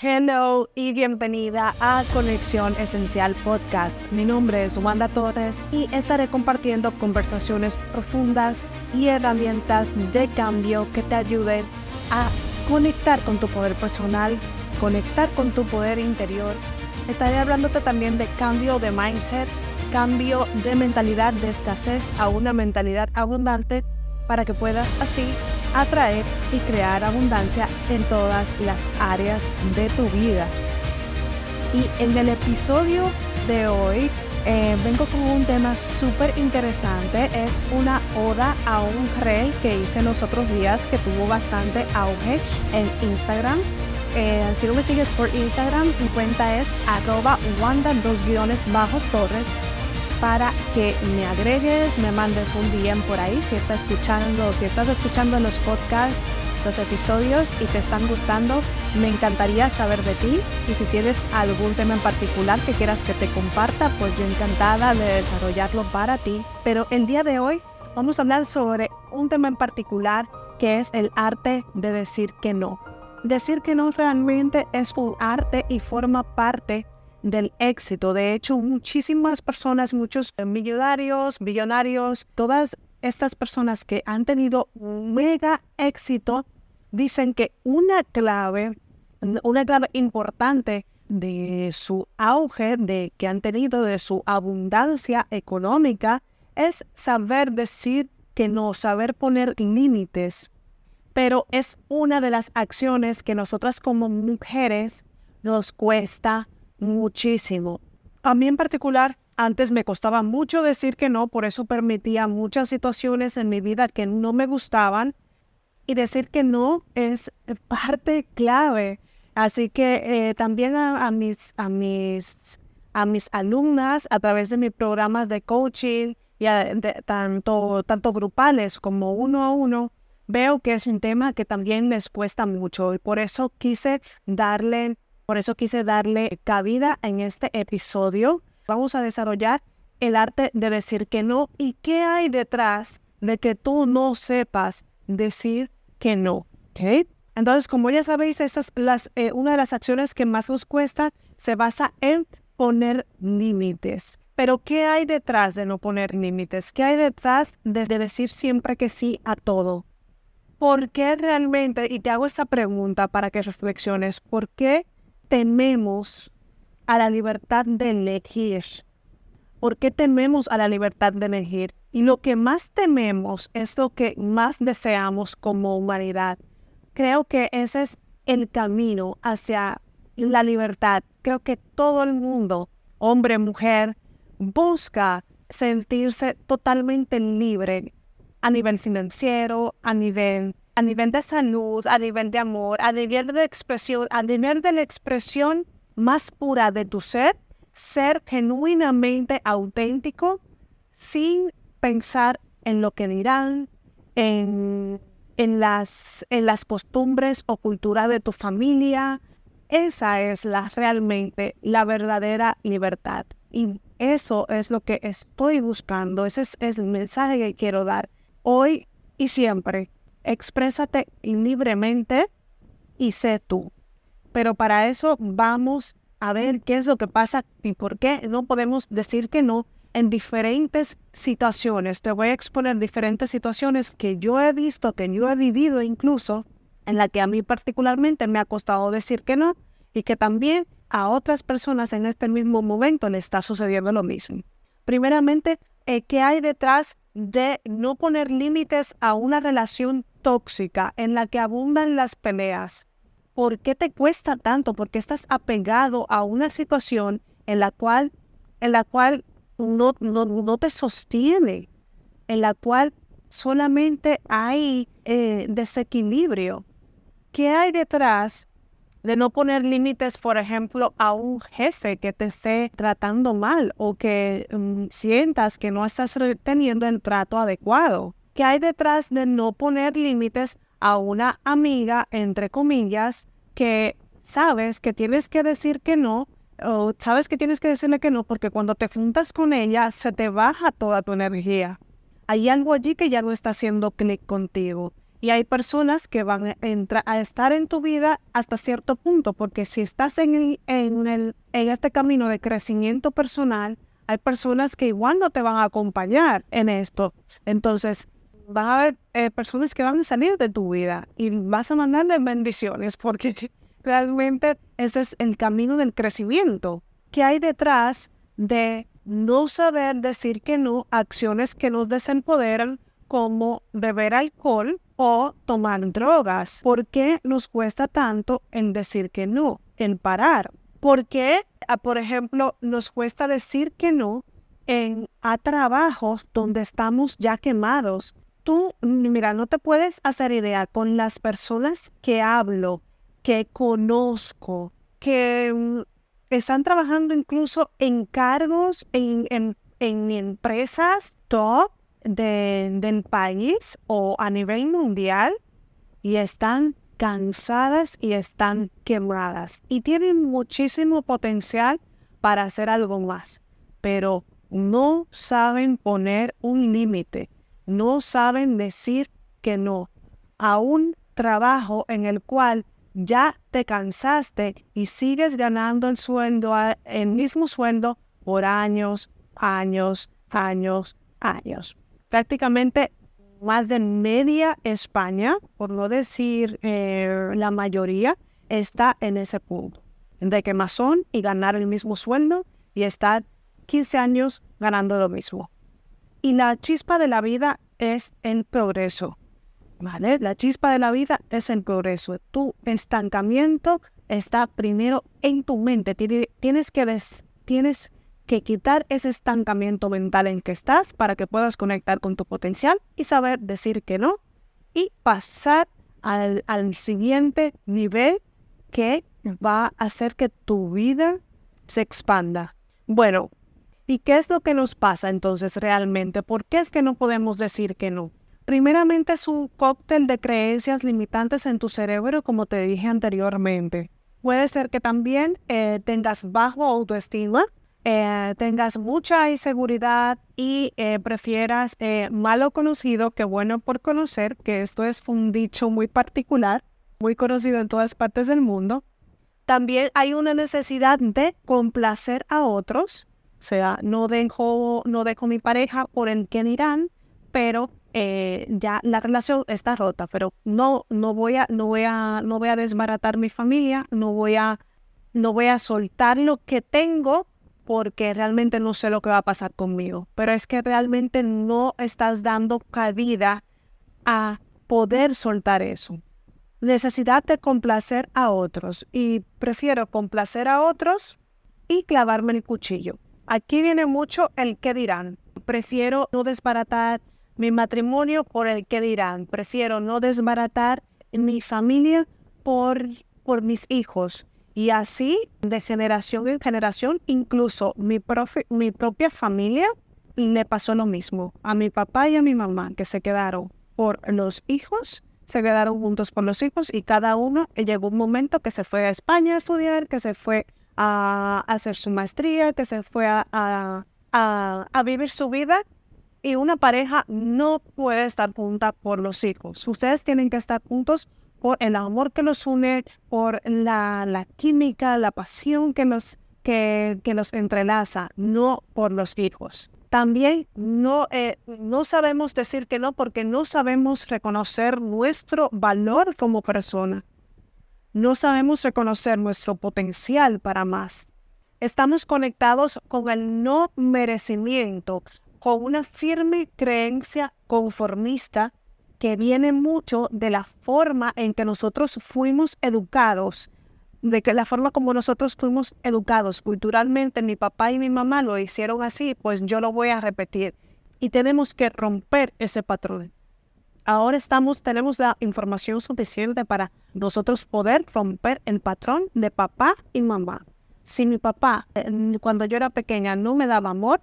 Hello y bienvenida a Conexión Esencial Podcast. Mi nombre es Wanda Torres y estaré compartiendo conversaciones profundas y herramientas de cambio que te ayuden a conectar con tu poder personal, conectar con tu poder interior. Estaré hablándote también de cambio de mindset, cambio de mentalidad de escasez a una mentalidad abundante para que puedas así atraer y crear abundancia en todas las áreas de tu vida. Y en el episodio de hoy eh, vengo con un tema súper interesante. Es una oda a un rey que hice los otros días que tuvo bastante auge en Instagram. Eh, si no me sigues por Instagram, mi cuenta es arroba wanda dos guiones bajos torres para que me agregues, me mandes un DM por ahí si estás escuchando, si estás escuchando los podcasts, los episodios y te están gustando, me encantaría saber de ti y si tienes algún tema en particular que quieras que te comparta, pues yo encantada de desarrollarlo para ti. Pero el día de hoy vamos a hablar sobre un tema en particular que es el arte de decir que no. Decir que no realmente es un arte y forma parte del éxito. De hecho, muchísimas personas, muchos millonarios, billonarios, todas estas personas que han tenido mega éxito, dicen que una clave, una clave importante de su auge, de que han tenido, de su abundancia económica, es saber decir que no, saber poner límites. Pero es una de las acciones que nosotras como mujeres nos cuesta muchísimo. A mí en particular, antes me costaba mucho decir que no, por eso permitía muchas situaciones en mi vida que no me gustaban. Y decir que no es parte clave. Así que eh, también a, mis, a, mis, a mis alumnas, a través de mis programas de coaching, y tanto, tanto grupales como uno a uno, veo que es un tema que también les cuesta mucho. Y por eso quise darle por eso quise darle cabida en este episodio. Vamos a desarrollar el arte de decir que no y qué hay detrás de que tú no sepas decir que no. Entonces, como ya sabéis, esas las, eh, una de las acciones que más nos cuesta se basa en poner límites. Pero ¿qué hay detrás de no poner límites? ¿Qué hay detrás de decir siempre que sí a todo? ¿Por qué realmente, y te hago esta pregunta para que reflexiones, ¿por qué tememos a la libertad de elegir? ¿Por qué tememos a la libertad de elegir? Y lo que más tememos es lo que más deseamos como humanidad. Creo que ese es el camino hacia la libertad. Creo que todo el mundo, hombre, mujer, busca sentirse totalmente libre a nivel financiero, a nivel a nivel de salud, a nivel de amor, a nivel de expresión, a nivel de la expresión más pura de tu ser, ser genuinamente auténtico sin pensar en lo que dirán, en, las costumbres o cultura de tu familia. Esa es la realmente la verdadera libertad. Y eso es lo que estoy buscando. Ese es el mensaje que quiero dar hoy y siempre exprésate libremente y sé tú. Pero para eso vamos a ver qué es lo que pasa y por qué no podemos decir que no en diferentes situaciones. Te voy a exponer diferentes situaciones que yo he visto, que yo he vivido incluso, en la que a mí particularmente me ha costado decir que no y que también a otras personas en este mismo momento le está sucediendo lo mismo. Primeramente, eh, ¿qué hay detrás de no poner límites a una relación tóxica en la que abundan las peleas, ¿por qué te cuesta tanto? ¿Por qué estás apegado a una situación en la cual, en la cual no, no, te sostiene, en la cual solamente hay eh, desequilibrio? ¿Qué hay detrás de no poner límites, por ejemplo, a un jefe que te esté tratando mal o que mm, sientas que no estás teniendo el trato adecuado? ¿Qué hay detrás de no poner límites a una amiga, entre comillas, que sabes que tienes que decir que no, o sabes que tienes que decirle que no, porque cuando te juntas con ella se te baja toda tu energía. Hay algo allí que ya no está haciendo clic contigo. Y hay personas que van a, a estar en tu vida hasta cierto punto, porque si estás en, el, en, el, en este camino de crecimiento personal, hay personas que igual no te van a acompañar en esto. Entonces, van a haber eh, personas que van a salir de tu vida y vas a mandarles bendiciones porque realmente ese es el camino del crecimiento. ¿Qué hay detrás de no saber decir que no acciones que nos desempoderan como beber alcohol o tomar drogas. ¿Por qué nos cuesta tanto en decir que no, en parar? ¿Por qué, ah, por ejemplo, nos cuesta decir que no en, a trabajos donde estamos ya quemados? Tú, mira, no te puedes hacer idea con las personas que hablo, que conozco, que mm, están trabajando incluso en cargos en, en, empresas top del país o a nivel mundial y están cansadas y están quemadas y tienen muchísimo potencial para hacer algo más, pero no saben poner un límite, no saben decir que no a un trabajo en el cual ya te cansaste y sigues ganando el sueldo, el mismo sueldo por años, años, años, años. Prácticamente más de media España, por no decir eh, la mayoría, está en ese punto de quemazón y ganar el mismo sueldo y estar 15 años ganando lo mismo. Y la chispa de la vida es el progreso. La chispa de la vida es el progreso. Tu estancamiento está primero en tu mente. Tienes que, tienes que quitar ese estancamiento mental en que estás para que puedas conectar con tu potencial y saber decir que no y pasar al, al siguiente nivel que va a hacer que tu vida se expanda. Bueno, ¿y qué es lo que nos pasa entonces realmente? ¿Por qué es que no podemos decir que no? Primeramente es un cóctel de creencias limitantes en tu cerebro, como te dije anteriormente. Puede ser que también eh, tengas bajo autoestima, eh, tengas mucha inseguridad y eh, prefieras malo conocido que bueno por conocer, que esto es un dicho muy particular, muy conocido en todas partes del mundo. También hay una necesidad de complacer a otros, o sea, no dejo, no dejo mi pareja por el que dirán, pero eh, ya la relación está rota, pero no, no voy a, no voy a, no voy a desbaratar mi familia, no voy a, no voy a soltar lo que tengo porque realmente no sé lo que va a pasar conmigo. Pero es que realmente no estás dando cabida a poder soltar eso. Necesidad de complacer a otros y prefiero complacer a otros y clavarme el cuchillo. Aquí viene mucho el qué dirán. Prefiero no desbaratar mi matrimonio por el que dirán. Prefiero no desbaratar mi familia por, por mis hijos. Y así, de generación en generación, incluso mi, propia familia le pasó lo mismo. A mi papá y a mi mamá, que se quedaron por los hijos, se quedaron juntos por los hijos y cada uno llegó un momento que se fue a España a estudiar, que se fue a hacer su maestría, que se fue a, a, a vivir su vida y una pareja no puede estar junta por los hijos. Ustedes tienen que estar juntos por el amor que los une, por la, química, la pasión que nos, que, que entrelaza, no por los hijos. También no, eh, no sabemos decir que no porque no sabemos reconocer nuestro valor como persona. No sabemos reconocer nuestro potencial para más. Estamos conectados con el no merecimiento, con una firme creencia conformista que viene mucho de la forma en que nosotros fuimos educados, de que la forma como nosotros fuimos educados culturalmente, mi papá y mi mamá lo hicieron así, pues yo lo voy a repetir. Y tenemos que romper ese patrón. Ahora estamos, tenemos la información suficiente para nosotros poder romper el patrón de papá y mamá. Si mi papá, eh, cuando yo era pequeña, no me daba amor,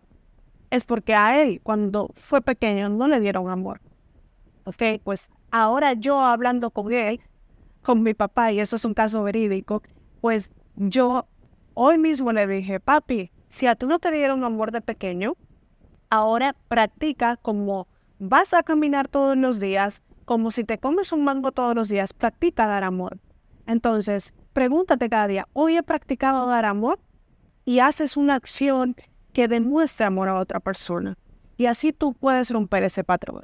es porque a él cuando fue pequeño no le dieron amor. Ok, pues ahora yo hablando con él, con mi papá, y eso es un caso verídico, pues yo hoy mismo le dije, papi, si a tú no te dieron amor de pequeño, ahora practica como vas a caminar todos los días, como si te comes un mango todos los días, practica dar amor. Entonces, pregúntate cada día, ¿hoy he practicado dar amor? Y haces una acción que demuestre amor a otra persona. Y así tú puedes romper ese patrón.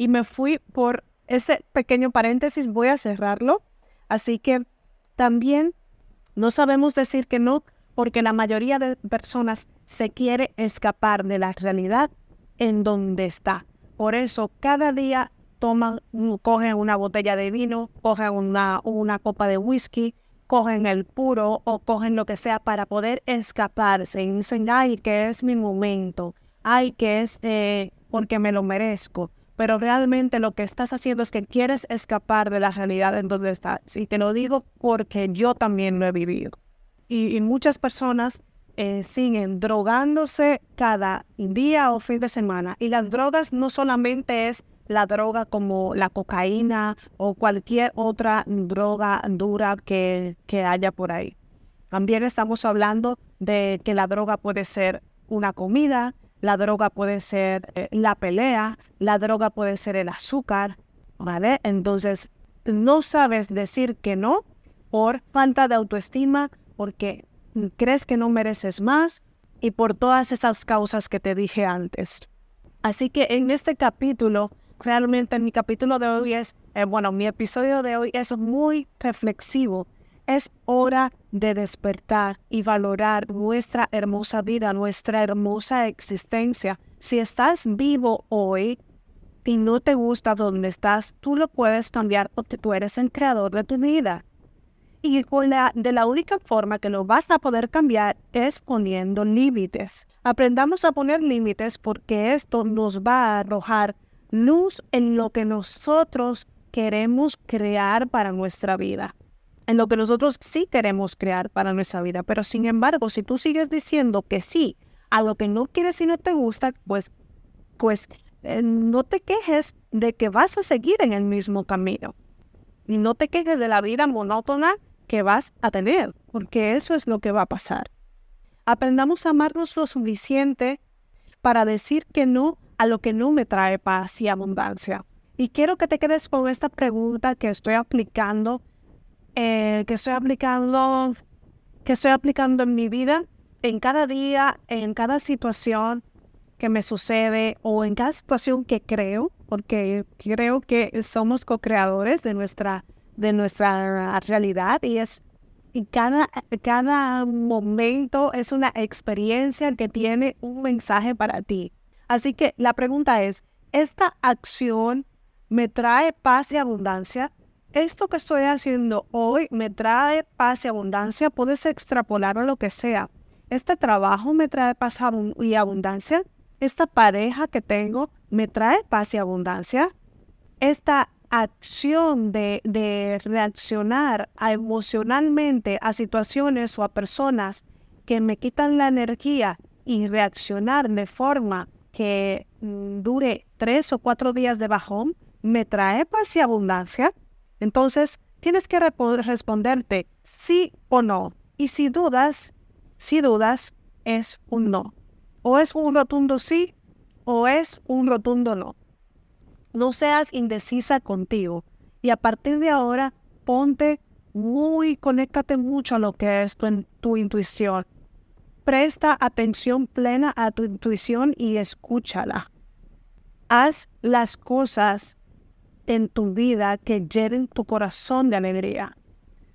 Y me fui por ese pequeño paréntesis, voy a cerrarlo. Así que también no sabemos decir que no porque la mayoría de personas se quiere escapar de la realidad en donde está. Por eso cada día toman, cogen una botella de vino, cogen una, una copa de whisky, cogen el puro o cogen lo que sea para poder escaparse y dicen, ay, que es mi momento, ay, que es eh, porque me lo merezco. Pero realmente lo que estás haciendo es que quieres escapar de la realidad en donde estás. Y te lo digo porque yo también lo he vivido. Y, muchas personas eh, siguen drogándose cada día o fin de semana. Y las drogas no solamente es la droga como la cocaína o cualquier otra droga dura que, que haya por ahí. También estamos hablando de que la droga puede ser una comida, la droga puede ser eh, la pelea, la droga puede ser el azúcar, ¿vale? Entonces, no sabes decir que no por falta de autoestima, porque crees que no mereces más y por todas esas causas que te dije antes. Así que en este capítulo realmente mi capítulo de hoy es, eh, bueno, mi episodio de hoy es muy reflexivo. Es hora de despertar y valorar nuestra hermosa vida, nuestra hermosa existencia. Si estás vivo hoy y no te gusta donde estás, tú lo puedes cambiar porque tú eres el creador de tu vida. Y de la única forma que lo vas a poder cambiar es poniendo límites. Aprendamos a poner límites porque esto nos va a arrojar luz en lo que nosotros queremos crear para nuestra vida, en lo que nosotros sí queremos crear para nuestra vida. Pero sin embargo, si tú sigues diciendo que sí a lo que no quieres y no te gusta, pues, pues eh, no te quejes de que vas a seguir en el mismo camino. Y no te quejes de la vida monótona que vas a tener, porque eso es lo que va a pasar. Aprendamos a amarnos lo suficiente para decir que no a lo que no me trae paz y abundancia. Y quiero que te quedes con esta pregunta que estoy aplicando, eh, que estoy aplicando, que estoy aplicando en mi vida, en cada día, en cada situación que me sucede o en cada situación que creo, porque creo que somos co-creadores de nuestra, de nuestra realidad y es y cada, cada momento es una experiencia que tiene un mensaje para ti. Así que la pregunta es, ¿esta acción me trae paz y abundancia? ¿Esto que estoy haciendo hoy me trae paz y abundancia? Puedes extrapolar a lo que sea. ¿Este trabajo me trae paz y abundancia? ¿Esta pareja que tengo me trae paz y abundancia? ¿Esta acción de, de reaccionar emocionalmente a situaciones o a personas que me quitan la energía y reaccionar de forma que mm, dure tres o cuatro días de bajón me trae paz y abundancia? Entonces, tienes que responderte sí o no. Y si dudas, si dudas, es un no. O es un rotundo sí o es un rotundo no. No seas indecisa contigo. Y a partir de ahora, ponte muy, conéctate mucho a lo que es tu intuición presta atención plena a tu intuición y escúchala. Haz las cosas en tu vida que llenen tu corazón de alegría.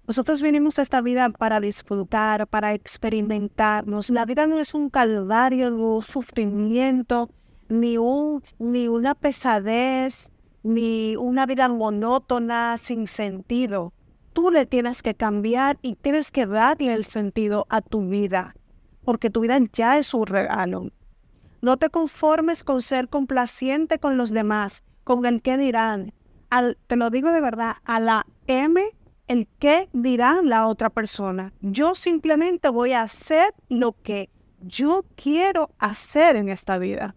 Nosotros vinimos a esta vida para disfrutar, para experimentarnos. La vida no es un calvario, ni un sufrimiento, ni, un, ni una pesadez, ni una vida monótona, sin sentido. Tú le tienes que cambiar y tienes que darle el sentido a tu vida porque tu vida ya es un regalo. No te conformes con ser complaciente con los demás, con el que dirán. Te lo digo de verdad, a la M, el qué dirá la otra persona. Yo simplemente voy a hacer lo que yo quiero hacer en esta vida.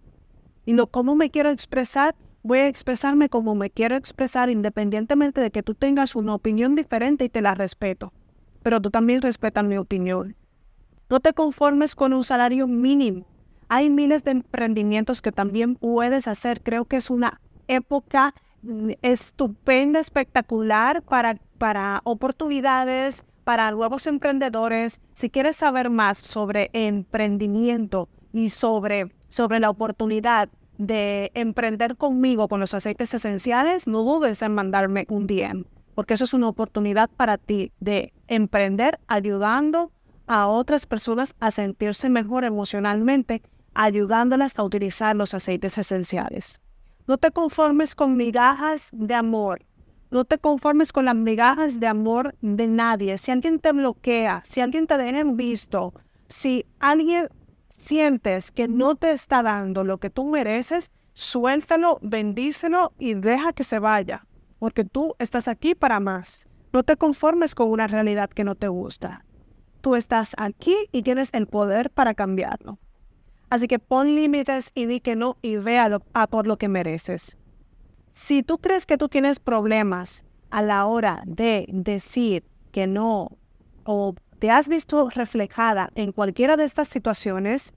Y no cómo me quiero expresar, voy a expresarme como me quiero expresar, independientemente de que tú tengas una opinión diferente y te la respeto. Pero tú también respetas mi opinión. No te conformes con un salario mínimo. Hay miles de emprendimientos que también puedes hacer. Creo que es una época estupenda, espectacular para, para oportunidades, para nuevos emprendedores. Si quieres saber más sobre emprendimiento y sobre, sobre la oportunidad de emprender conmigo con los aceites esenciales, no dudes en mandarme un DM, porque eso es una oportunidad para ti de emprender ayudando a otras personas a sentirse mejor emocionalmente, ayudándolas a utilizar los aceites esenciales. No te conformes con migajas de amor. No te conformes con las migajas de amor de nadie. Si alguien te bloquea, si alguien te deja en visto, si alguien sientes que no te está dando lo que tú mereces, suéltalo, bendícelo y deja que se vaya, porque tú estás aquí para más. No te conformes con una realidad que no te gusta. Tú estás aquí y tienes el poder para cambiarlo. Así que pon límites y di que no y véalo a por lo que mereces. Si tú crees que tú tienes problemas a la hora de decir que no o te has visto reflejada en cualquiera de estas situaciones,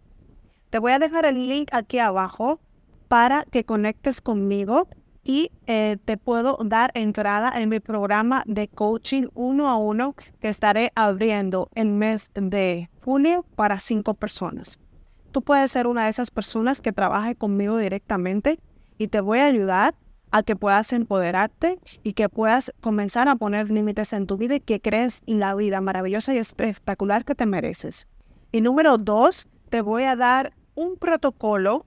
te voy a dejar el link aquí abajo para que conectes conmigo y eh, te puedo dar entrada en mi programa de coaching uno a uno que estaré abriendo el mes de junio para cinco personas. Tú puedes ser una de esas personas que trabaje conmigo directamente y te voy a ayudar a que puedas empoderarte y que puedas comenzar a poner límites en tu vida y que crees en la vida maravillosa y espectacular que te mereces. Y número dos, te voy a dar un protocolo,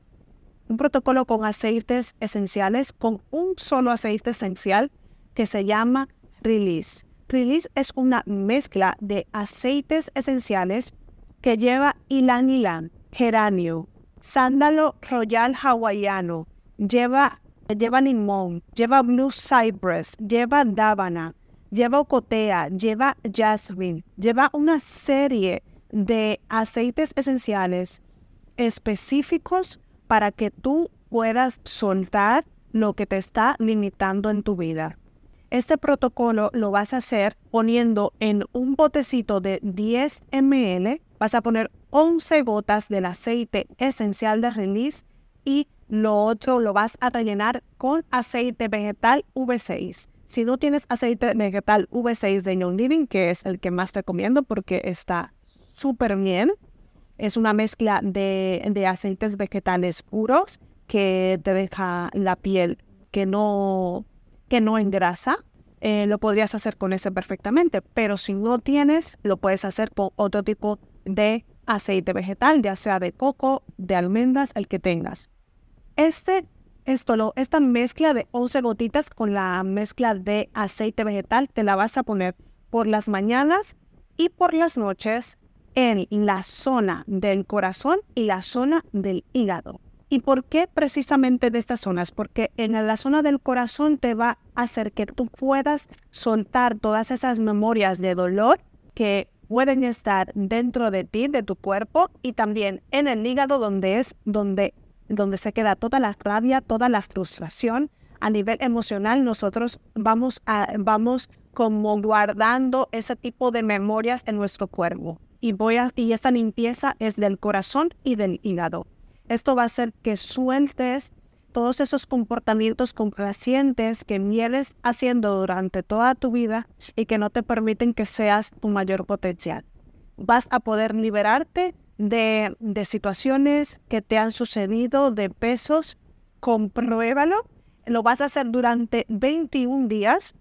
un protocolo con aceites esenciales, con un solo aceite esencial que se llama Release. Release es una mezcla de aceites esenciales que lleva ilan ilan, geranio, sándalo royal hawaiano, lleva lleva limón, lleva blue cypress, lleva dábana, lleva ocotea, lleva jasmine, lleva una serie de aceites esenciales específicos para que tú puedas soltar lo que te está limitando en tu vida. Este protocolo lo vas a hacer poniendo en un botecito de 10 ml, vas a poner 11 gotas del aceite esencial de release y lo otro lo vas a rellenar con aceite vegetal V6. Si no tienes aceite vegetal V6 de Young Living, que es el que más te recomiendo porque está súper bien, es una mezcla de, aceites vegetales puros que te deja la piel que no, que no engrasa. Eh, lo podrías hacer con ese perfectamente, pero si no tienes, lo puedes hacer con otro tipo de aceite vegetal, ya sea de coco, de almendras, el que tengas. Este, esto, lo, esta mezcla de 11 gotitas con la mezcla de aceite vegetal te la vas a poner por las mañanas y por las noches en la zona del corazón y la zona del hígado. ¿Y por qué precisamente de estas zonas? Porque en la zona del corazón te va a hacer que tú puedas soltar todas esas memorias de dolor que pueden estar dentro de ti, de tu cuerpo, y también en el hígado donde es donde donde se queda toda la rabia, toda la frustración. A nivel emocional, nosotros vamos, a, vamos como guardando ese tipo de memorias en nuestro cuerpo. Y, voy a, y esta limpieza es del corazón y del hígado. Esto va a hacer que sueltes todos esos comportamientos complacientes que vienes haciendo durante toda tu vida y que no te permiten que seas tu mayor potencial. Vas a poder liberarte de, situaciones que te han sucedido, de pesos, compruébalo. Lo vas a hacer durante 21 días,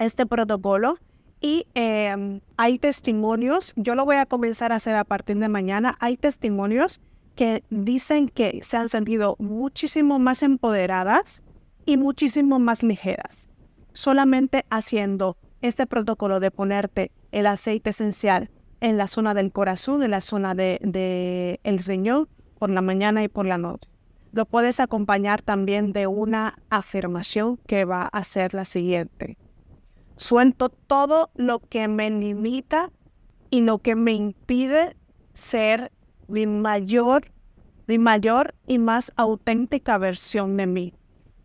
este protocolo. Y em, hay testimonios, yo lo voy a comenzar a hacer a partir de mañana, hay testimonios que dicen que se han sentido muchísimo más empoderadas y muchísimo más ligeras, solamente haciendo este protocolo de ponerte el aceite esencial en la zona del corazón, en la zona del de, el riñón, por la mañana y por la noche. Lo puedes acompañar también de una afirmación que va a ser la siguiente. Suelto todo lo que me limita y lo que me impide ser mi mayor, mi mayor y más auténtica versión de mí.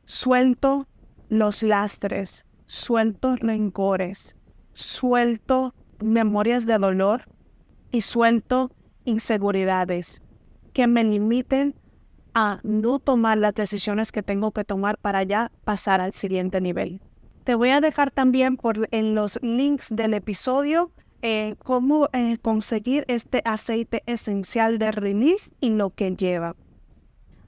Suelto los lastres, suelto rencores, suelto memorias de dolor y suelto inseguridades que me limiten a no tomar las decisiones que tengo que tomar para ya pasar al siguiente nivel. Te voy a dejar también por, en los links del episodio eh, cómo eh, conseguir este aceite esencial de release y lo que lleva.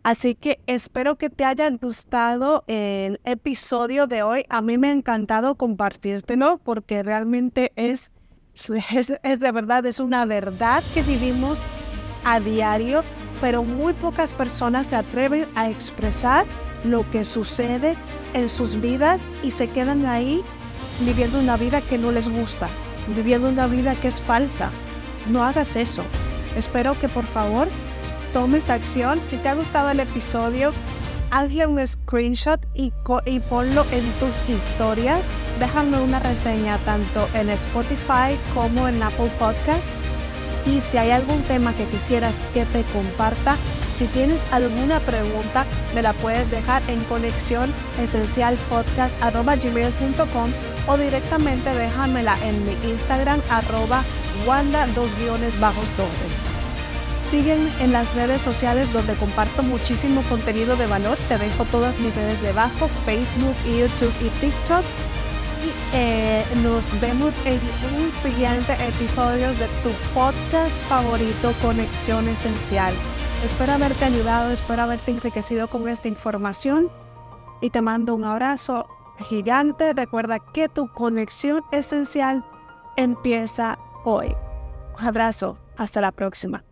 Así que espero que te haya gustado el episodio de hoy. A mí me ha encantado compartírtelo porque realmente es, es, es de verdad, es una verdad que vivimos a diario, pero muy pocas personas se atreven a expresar lo que sucede en sus vidas y se quedan ahí viviendo una vida que no les gusta, viviendo una vida que es falsa. No hagas eso. Espero que por favor tomes acción. Si te ha gustado el episodio, hazle un screenshot y, y ponlo en tus historias. Déjame una reseña tanto en Spotify como en Apple Podcast. Y si hay algún tema que quisieras que te comparta, si tienes alguna pregunta, me la puedes dejar en conexión esencialpodcast.gmail.com o directamente déjamela en mi Instagram arroba wanda dos guiones bajos Siguen en las redes sociales donde comparto muchísimo contenido de valor. Te dejo todas mis redes debajo, Facebook, YouTube y TikTok. Y eh, nos vemos en un siguiente episodio de tu podcast favorito, Conexión Esencial. Espero haberte ayudado, espero haberte enriquecido con esta información y te mando un abrazo gigante. Recuerda que tu conexión esencial empieza hoy. Un abrazo, hasta la próxima.